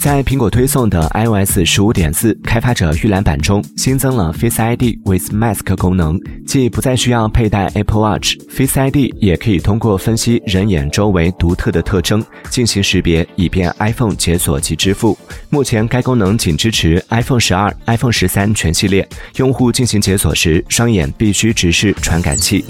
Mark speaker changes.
Speaker 1: 在苹果推送的 ios 十五点四开发者预览版中新增了 face id with mask 功能既不再需要佩戴 apple watch face id 也可以通过分析人眼周围独特的特征进行识别以便 iphone 解锁及支付。目前该功能仅支持 iphone 十二 iphone 十三全系列用户进行解锁时双眼必须直视传感器。